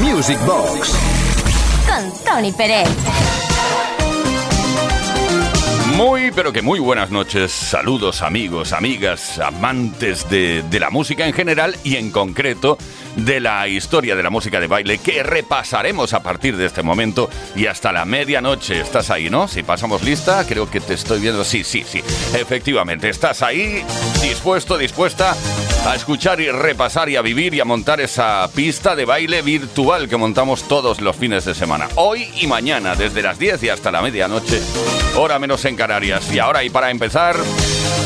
Music Box. Con Tony Pérez. Muy, pero que muy buenas noches. Saludos amigos, amigas, amantes de, de la música en general y en concreto de la historia de la música de baile que repasaremos a partir de este momento y hasta la medianoche. Estás ahí, ¿no? Si pasamos lista, creo que te estoy viendo. Sí, sí, sí. Efectivamente, estás ahí dispuesto, dispuesta a escuchar y repasar y a vivir y a montar esa pista de baile virtual que montamos todos los fines de semana. Hoy y mañana, desde las 10 y hasta la medianoche, hora menos en Canarias. Y ahora, y para empezar,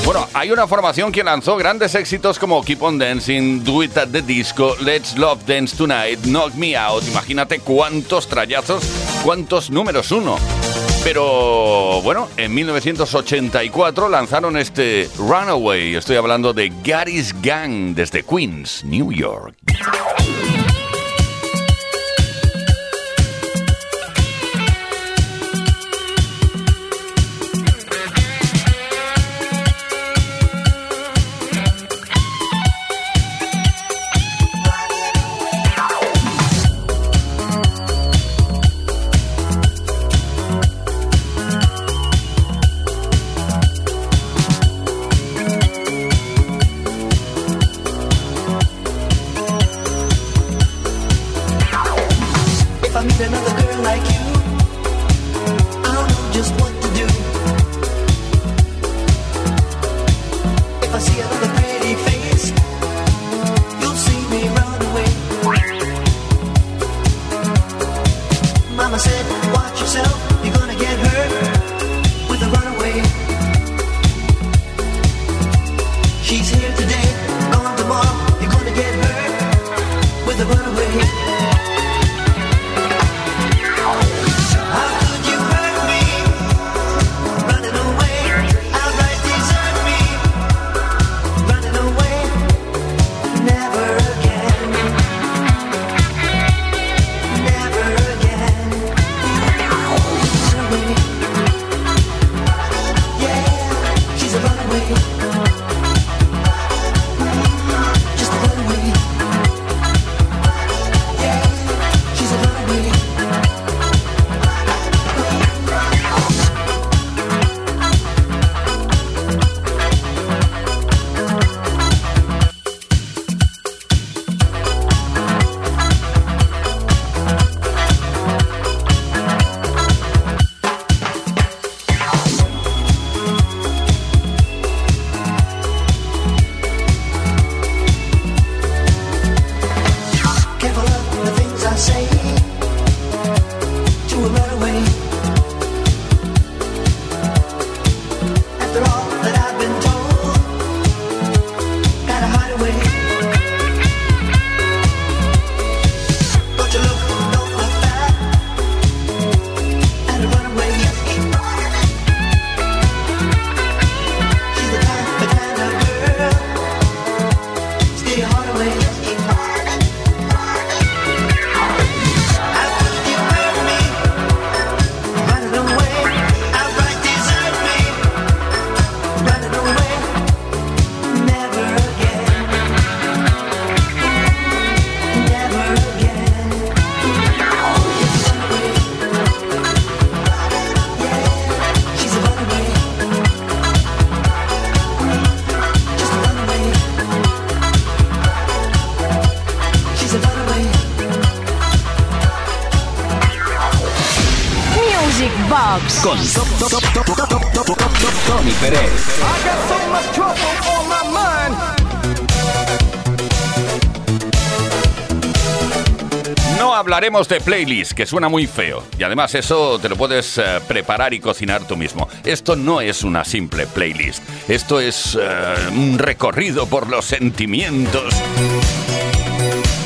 bueno, hay una formación que lanzó grandes éxitos como Keep on Dancing, Do It Disco, Let's Love Dance Tonight, Knock Me Out. Imagínate cuántos trayazos, cuántos números uno. Pero bueno, en 1984 lanzaron este Runaway. Estoy hablando de Gary's Gang desde Queens, New York. Hablaremos de playlist, que suena muy feo. Y además eso te lo puedes eh, preparar y cocinar tú mismo. Esto no es una simple playlist. Esto es eh, un recorrido por los sentimientos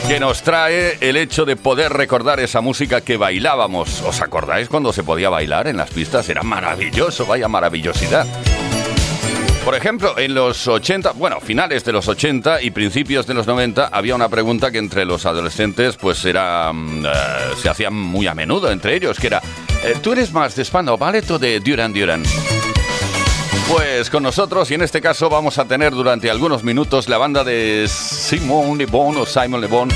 que nos trae el hecho de poder recordar esa música que bailábamos. ¿Os acordáis cuando se podía bailar en las pistas? Era maravilloso, vaya maravillosidad. Por ejemplo, en los 80, bueno, finales de los 80 y principios de los 90 había una pregunta que entre los adolescentes pues era mm, eh, se hacía muy a menudo entre ellos, que era eh, ¿tú eres más de Spandau Ballet o de Duran Duran? Pues con nosotros y en este caso vamos a tener durante algunos minutos la banda de Simon Le Bon o Simon Le Bon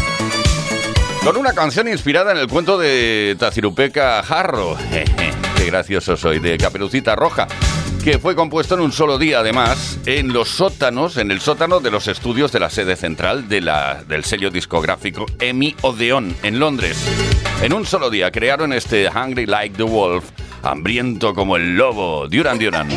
Con una canción inspirada en el cuento de Tacirupeca Jarro. Qué gracioso soy, de Caperucita Roja que fue compuesto en un solo día, además, en los sótanos, en el sótano de los estudios de la sede central de la, del sello discográfico EMI Odeon, en Londres. En un solo día crearon este Hungry Like the Wolf, hambriento como el lobo, Duran Duran.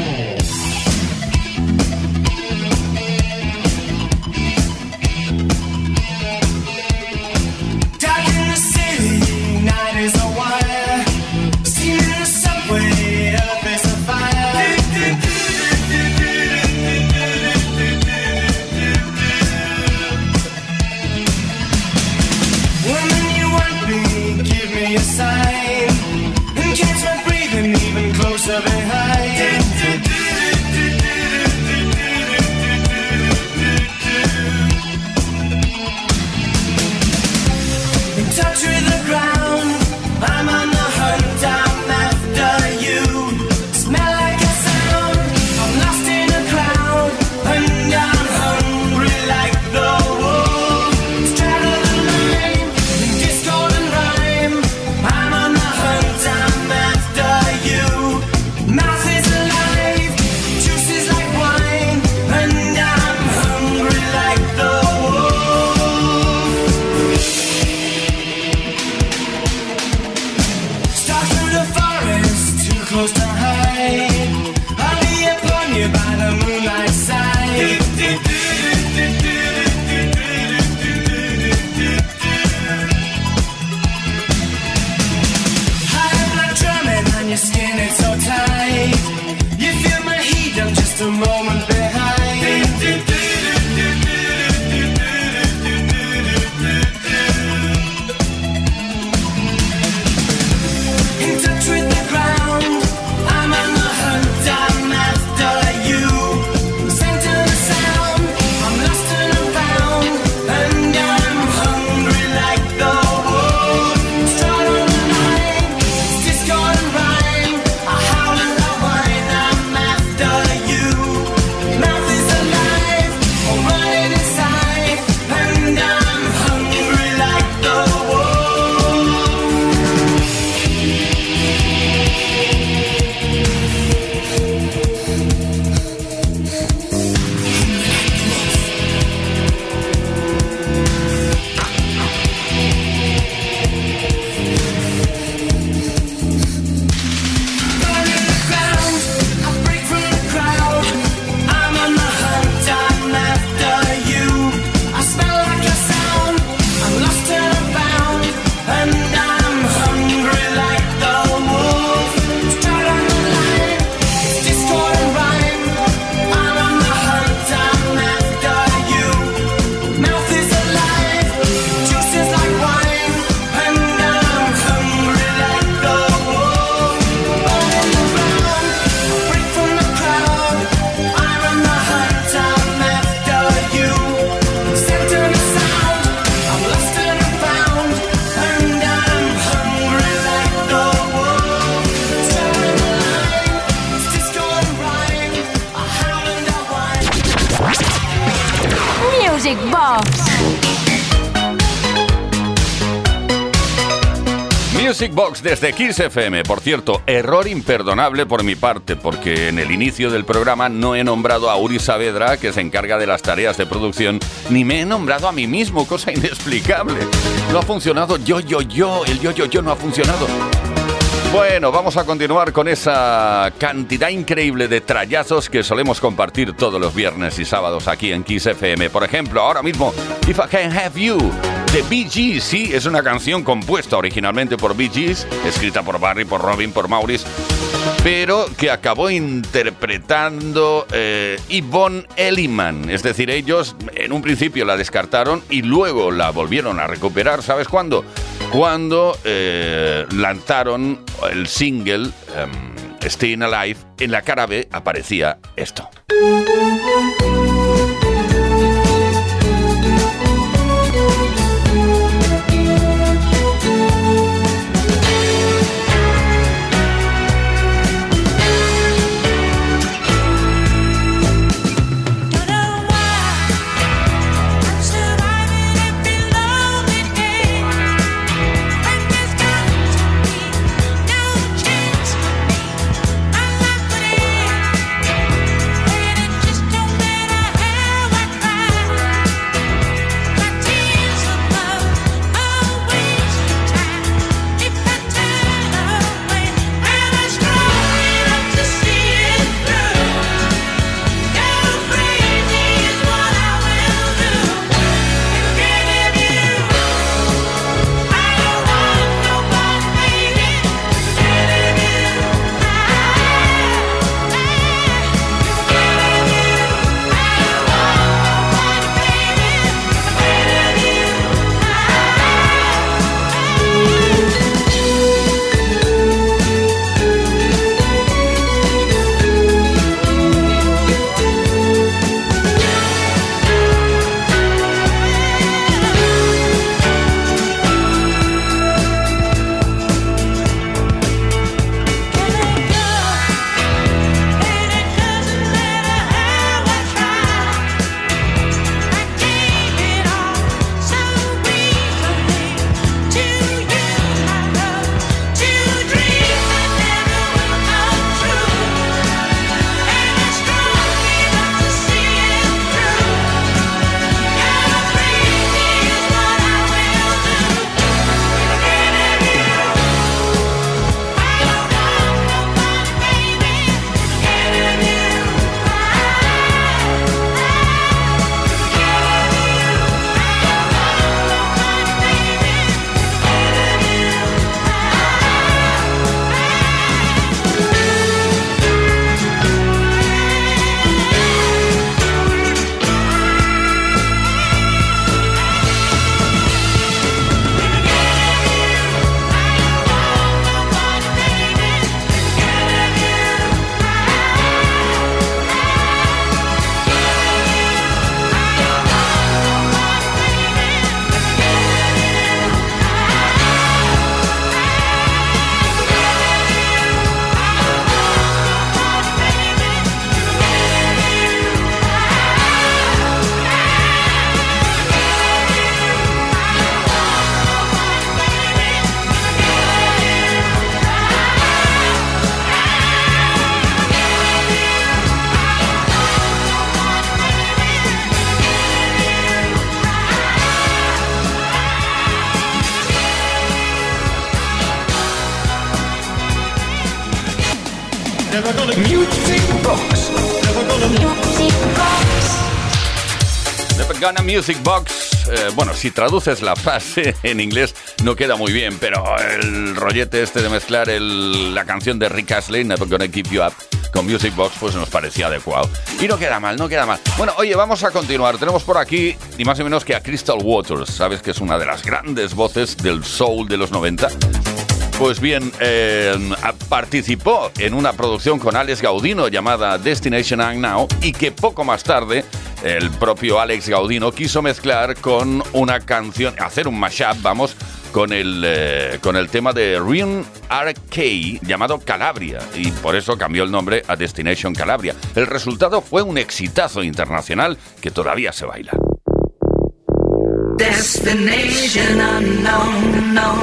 Desde Kiss FM. Por cierto, error imperdonable por mi parte, porque en el inicio del programa no he nombrado a Uri Saavedra, que se encarga de las tareas de producción, ni me he nombrado a mí mismo, cosa inexplicable. No ha funcionado yo, yo, yo, el yo, yo, yo no ha funcionado. Bueno, vamos a continuar con esa cantidad increíble de trayazos que solemos compartir todos los viernes y sábados aquí en Kiss FM. Por ejemplo, ahora mismo, If I Can Have You, de Bee Gees. Sí, es una canción compuesta originalmente por Bee Gees, escrita por Barry, por Robin, por Maurice, pero que acabó interpretando eh, Yvonne Elliman. Es decir, ellos en un principio la descartaron y luego la volvieron a recuperar. ¿Sabes cuándo? Cuando eh, lanzaron el single um, Staying Alive, en la cara B aparecía esto. Music Box. Eh, bueno, si traduces la frase en inglés no queda muy bien, pero el rollete este de mezclar la canción de Rick Astley, Never Gonna Keep You Up, con Music Box, pues nos parecía adecuado. Y no queda mal, no queda mal. Bueno, oye, vamos a continuar. Tenemos por aquí, ni más ni menos que a Crystal Waters, ¿sabes? Que es una de las grandes voces del soul de los 90 pues bien, eh, participó en una producción con Alex Gaudino llamada Destination and Now y que poco más tarde el propio Alex Gaudino quiso mezclar con una canción, hacer un mashup, vamos, con el, eh, con el tema de Rion RK llamado Calabria y por eso cambió el nombre a Destination Calabria. El resultado fue un exitazo internacional que todavía se baila. Destination unknown, no,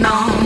no, no, no.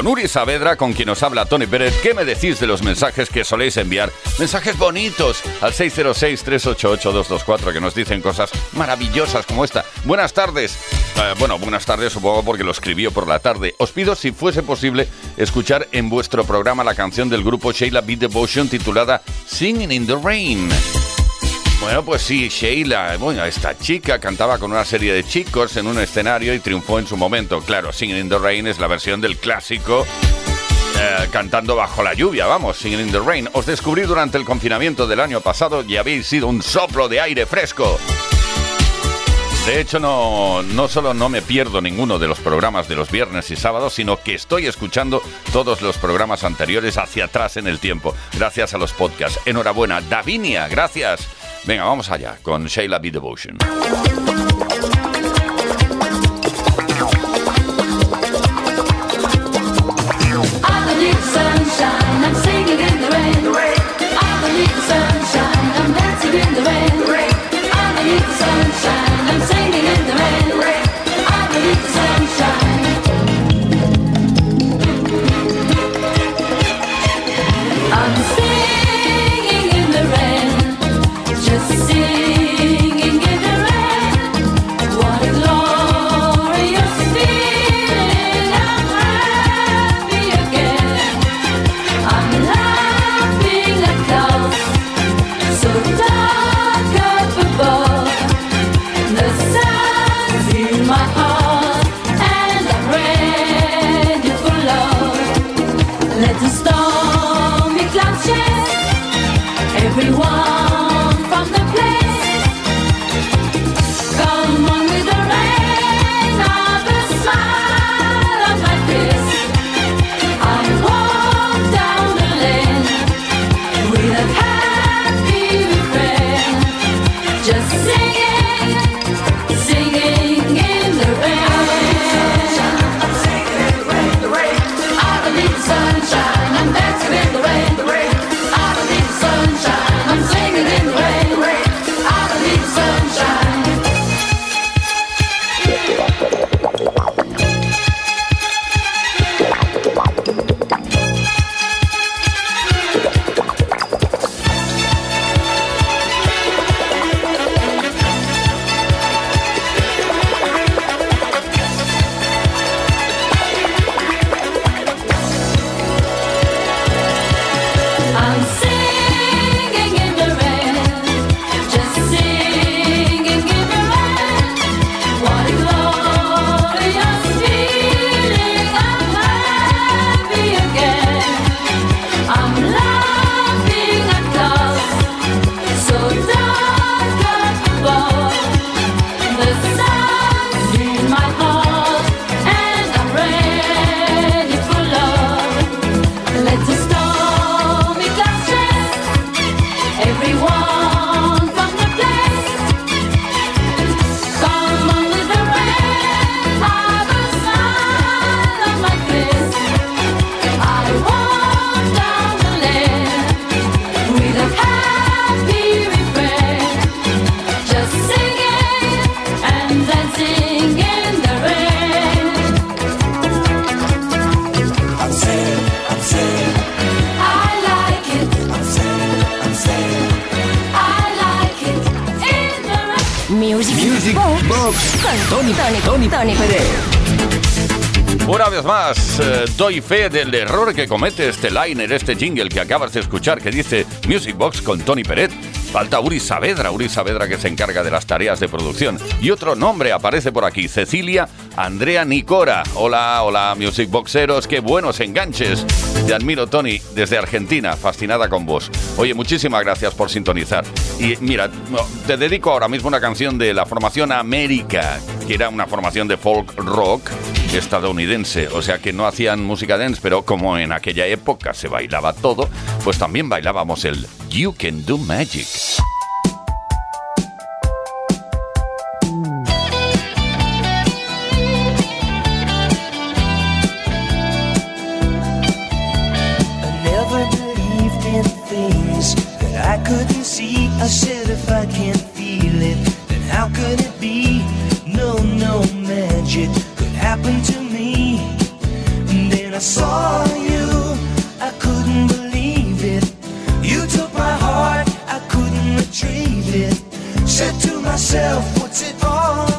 con Uri Saavedra, con quien nos habla Tony Pérez. ¿Qué me decís de los mensajes que soléis enviar? Mensajes bonitos al 606-388-224 que nos dicen cosas maravillosas como esta. Buenas tardes. Eh, bueno, buenas tardes supongo porque lo escribió por la tarde. Os pido si fuese posible escuchar en vuestro programa la canción del grupo Sheila Beat Devotion titulada Singing in the Rain. Bueno, pues sí, Sheila, bueno, esta chica cantaba con una serie de chicos en un escenario y triunfó en su momento. Claro, Singing in the Rain es la versión del clásico eh, cantando bajo la lluvia, vamos, Singing in the Rain. Os descubrí durante el confinamiento del año pasado y habéis sido un soplo de aire fresco. De hecho, no, no solo no me pierdo ninguno de los programas de los viernes y sábados, sino que estoy escuchando todos los programas anteriores hacia atrás en el tiempo, gracias a los podcasts. Enhorabuena, Davinia, gracias. Venga, vamos allá con Sheila B. Devotion. Tony, Tony, Tony Pérez. Una vez más, eh, doy fe del error que comete este liner, este jingle que acabas de escuchar que dice Music Box con Tony Peret. Falta Uri Saavedra, Uri Saavedra que se encarga de las tareas de producción. Y otro nombre aparece por aquí, Cecilia Andrea Nicora. Hola, hola, Music Boxeros, qué buenos enganches. Te admiro, Tony, desde Argentina, fascinada con vos. Oye, muchísimas gracias por sintonizar. Y mira, te dedico ahora mismo una canción de la formación América, que era una formación de folk rock estadounidense. O sea que no hacían música dance, pero como en aquella época se bailaba todo, pues también bailábamos el You Can Do Magic. I saw you, I couldn't believe it. You took my heart, I couldn't retrieve it. Said to myself, what's it all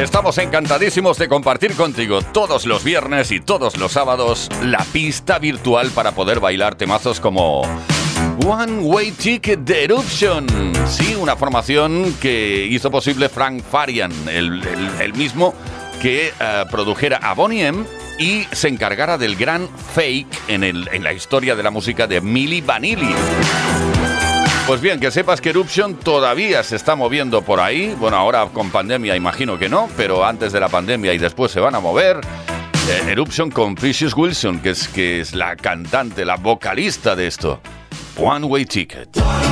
Estamos encantadísimos de compartir contigo todos los viernes y todos los sábados la pista virtual para poder bailar temazos como One Way Ticket de Eruption. Sí, una formación que hizo posible Frank Farian, el, mismo que eh, produjera a Bonnie M y se encargara del gran fake en, en la historia de la música de Milli Vanilli. Pues bien, que sepas que Eruption todavía se está moviendo por ahí. Bueno, ahora con pandemia imagino que no, pero antes de la pandemia y después se van a mover. Eh, Eruption con Precious Wilson, que es, que es la cantante, la vocalista de esto. One Way Ticket.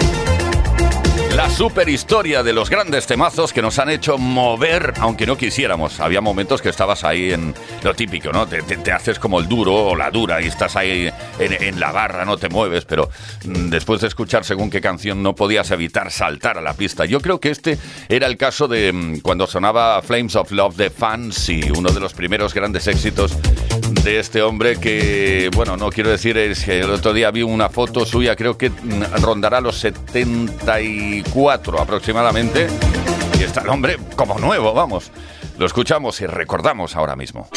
La super historia de los grandes temazos que nos han hecho mover, aunque no quisiéramos. Había momentos que estabas ahí en lo típico, ¿no? Te, haces como el duro o la dura y estás ahí en, la barra, no te mueves, pero mm, después de escuchar según qué canción no podías evitar saltar a la pista. Yo creo que este era el caso de mm, cuando sonaba Flames of Love de Fancy, uno de los primeros grandes éxitos de este hombre que, bueno, no quiero decir, es que el otro día vi una foto suya, creo que rondará los 74 aproximadamente, y está el hombre como nuevo, vamos. Lo escuchamos y recordamos ahora mismo.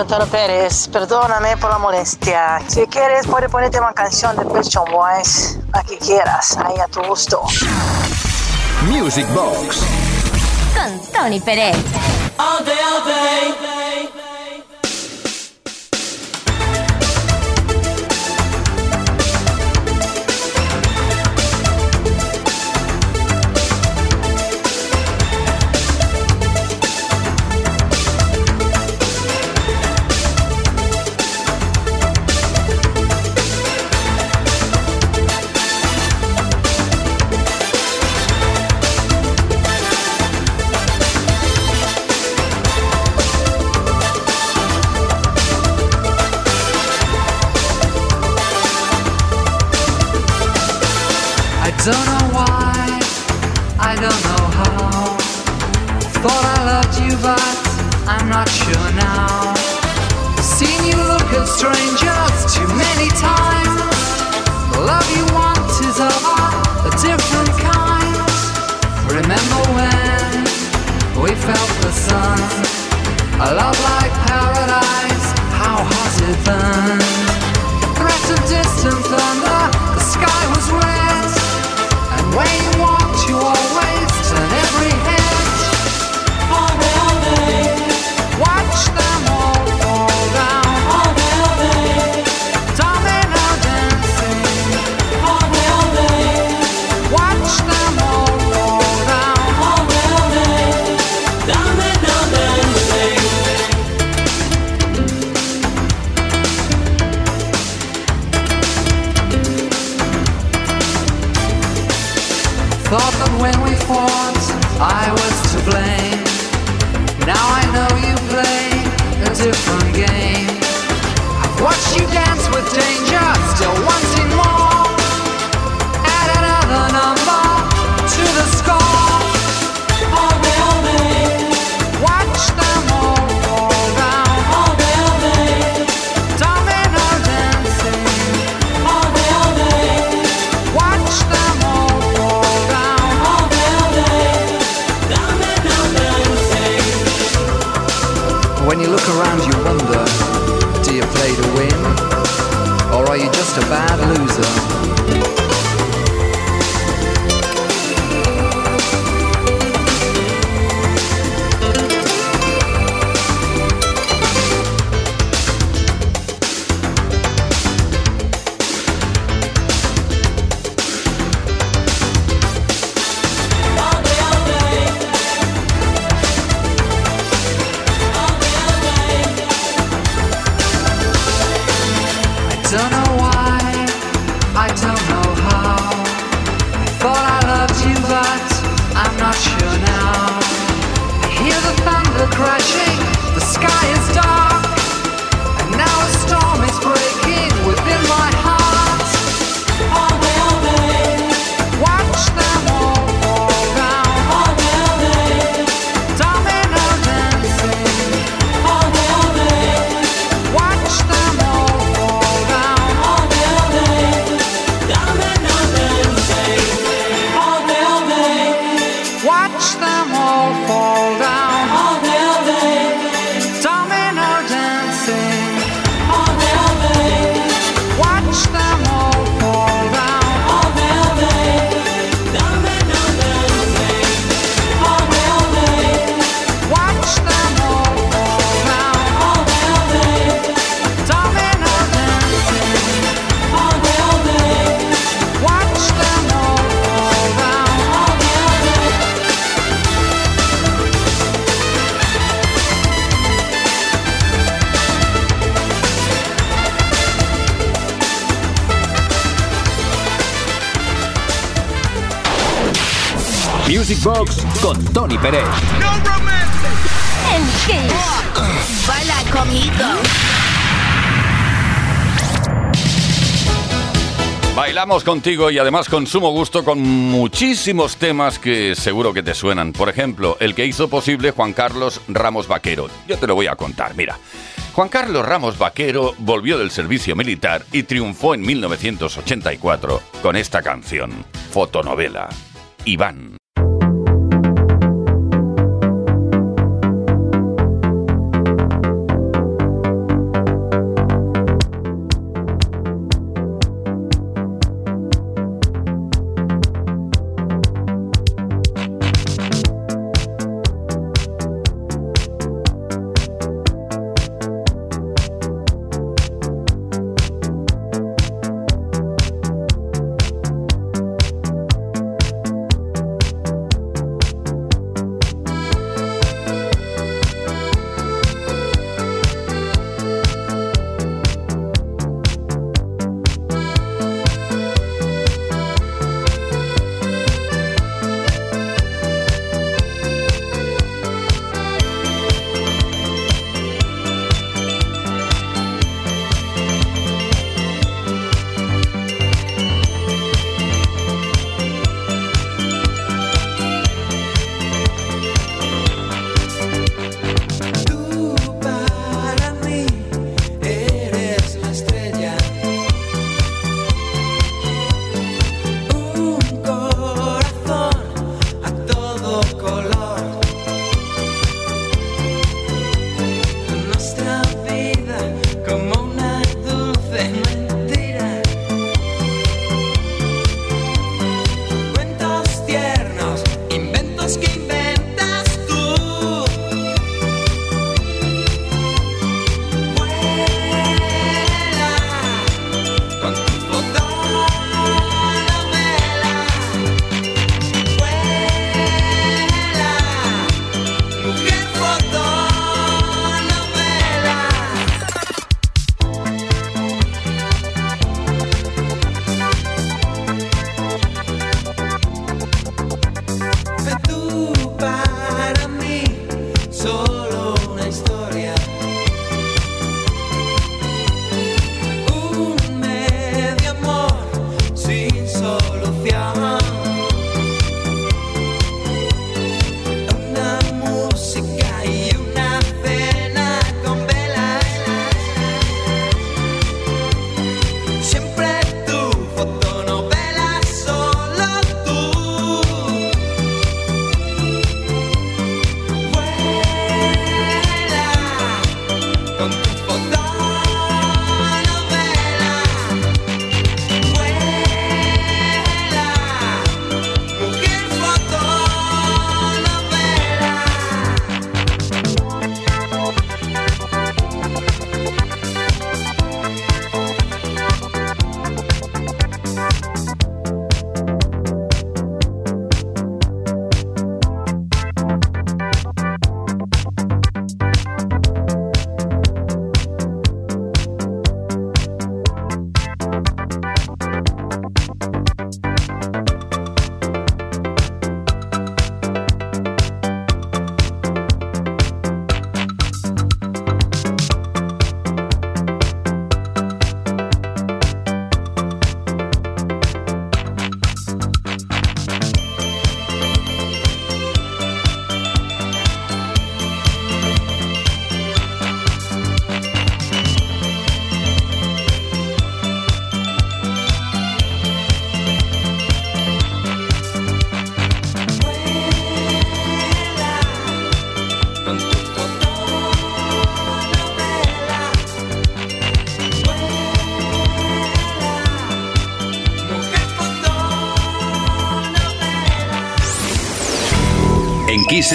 Chantaro Pérez, perdóname por la molestia. Si quieres, puedes ponerte una canción de Pet Shop Boys, la que quieras, ahí a tu gusto. Music Box con Tony Pérez. All day, all day. had you, but I'm not sure now. Seen you look at strangers too many times. The love you want is of a different kind. Remember when we felt the sun? A love like paradise, how has it been? Threat of distant thunder, the sky was red, and when Pérez. Baila conmigo. Bailamos contigo y además con sumo gusto con muchísimos temas que seguro que te suenan. Por ejemplo, el que hizo posible Juan Carlos Ramos Vaquero. Yo te lo voy a contar, mira. Juan Carlos Ramos Vaquero volvió del servicio militar y triunfó en 1984 con esta canción, fotonovela, Iván.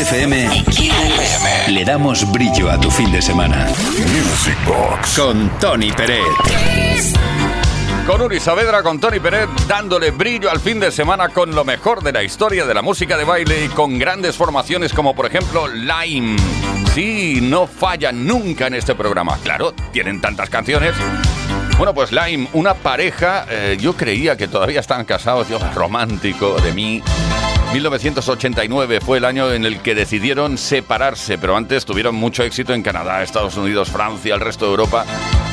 FM le damos brillo a tu fin de semana. Music Box con Tony Pérez. Con Uri Saavedra, con Tony Pérez, dándole brillo al fin de semana con lo mejor de la historia de la música de baile y con grandes formaciones como por ejemplo Lime. Sí, no fallan nunca en este programa. Claro, tienen tantas canciones. Bueno, pues Lime, una pareja, eh, yo creía que todavía estaban casados, Dios, romántico de mí. 1989 fue el año en el que decidieron separarse, pero antes tuvieron mucho éxito en Canadá, Estados Unidos, Francia, el resto de Europa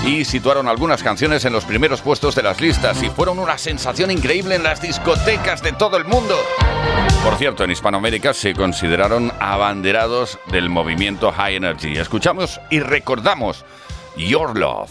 y situaron algunas canciones en los primeros puestos de las listas y fueron una sensación increíble en las discotecas de todo el mundo. Por cierto, en Hispanoamérica se consideraron abanderados del movimiento High Energy. Escuchamos y recordamos Your Love.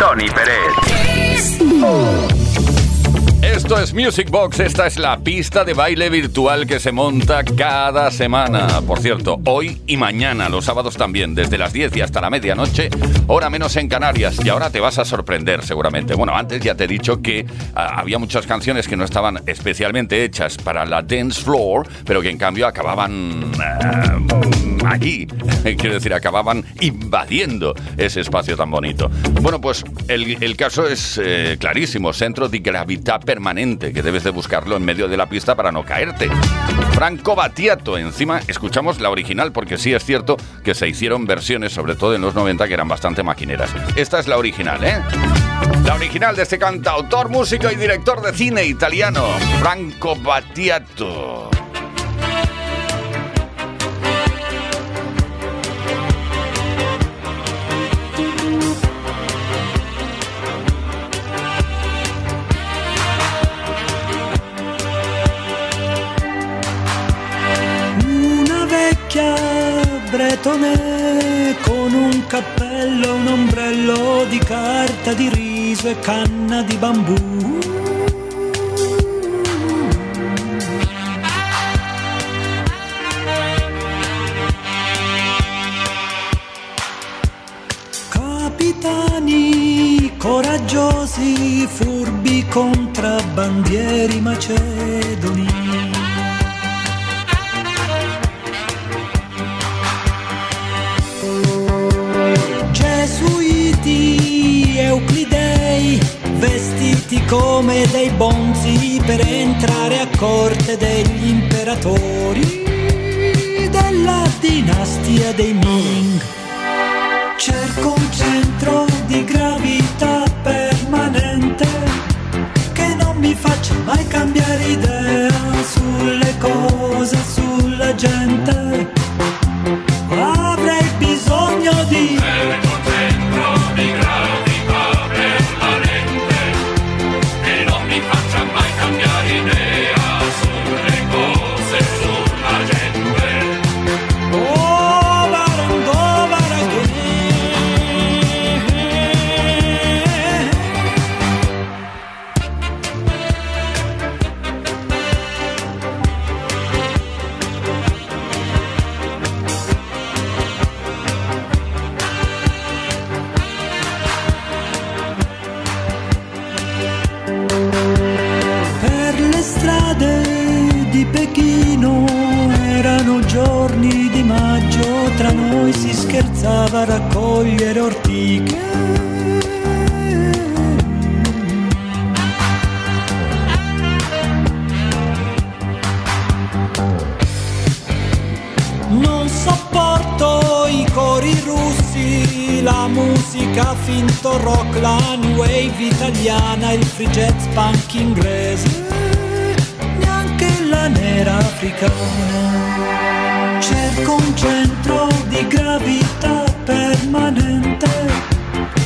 Tony Pérez. Esto es Music Box, esta es la pista de baile virtual que se monta cada semana. Por cierto, hoy y mañana, los sábados también, desde las 10 y hasta la medianoche, hora menos en Canarias. Y ahora te vas a sorprender seguramente. Bueno, antes ya te he dicho que ah, había muchas canciones que no estaban especialmente hechas para la dance floor, pero que en cambio acababan... Ah, allí. Quiero decir, acababan invadiendo ese espacio tan bonito. Bueno, pues el, caso es eh, clarísimo, centro de gravedad permanente, que debes de buscarlo en medio de la pista para no caerte. Franco Battiato, encima escuchamos la original, porque sí es cierto que se hicieron versiones, sobre todo en los 90, que eran bastante maquineras. Esta es la original, ¿eh? La original de este cantautor, músico y director de cine italiano, Franco Battiato. Bretone con un cappello, un ombrello di carta di riso e canna di bambù. Capitani coraggiosi, furbi contrabbandieri macedoni euclidei, vestiti come dei bonzi per entrare a corte degli imperatori della dinastia dei Ming. Cerco un centro di gravità scherzava a raccogliere ortiche. Non sopporto i cori russi, la musica finto rock, la new wave italiana, il free jazz punk inglese, neanche la nera africana cerco un centro di gravità permanente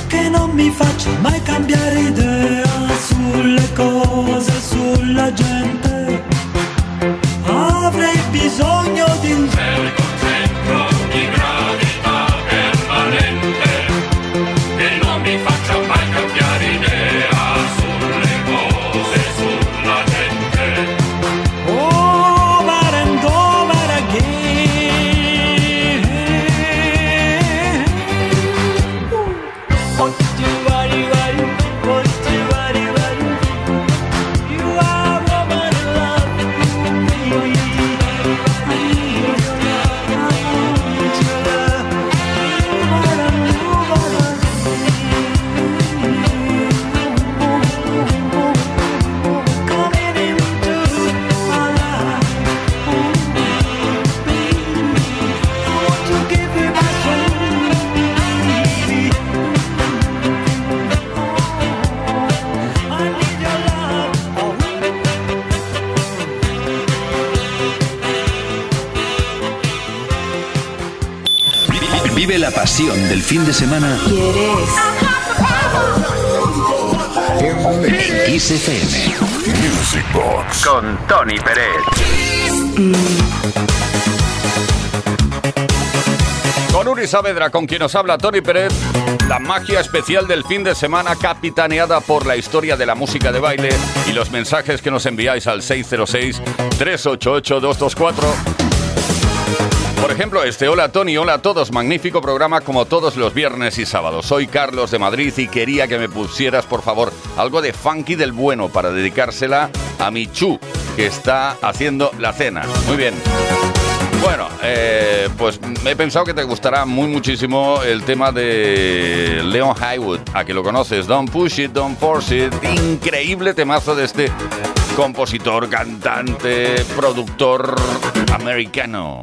che non mi faccia mai cambiare idea sulle cose, sulla gente. Avrei bisogno di un Vive la pasión del fin de semana ¿Quieres? en Kiss FM. Music Box. Con Tony Pérez. Con Uri Saavedra, con quien nos habla Tony Pérez, la magia especial del fin de semana capitaneada por la historia de la música de baile y los mensajes que nos enviáis al 606-388-224. Por ejemplo, este Hola Tony, hola a todos, magnífico programa como todos los viernes y sábados. Soy Carlos de Madrid y quería que me pusieras, por favor, algo de funky del bueno para dedicársela a Michu, que está haciendo la cena. Muy bien. Bueno, eh, pues he pensado que te gustará muy muchísimo el tema de Leon Highwood, a que lo conoces, Don't Push It, Don't Force It, increíble temazo de este compositor, cantante, productor americano.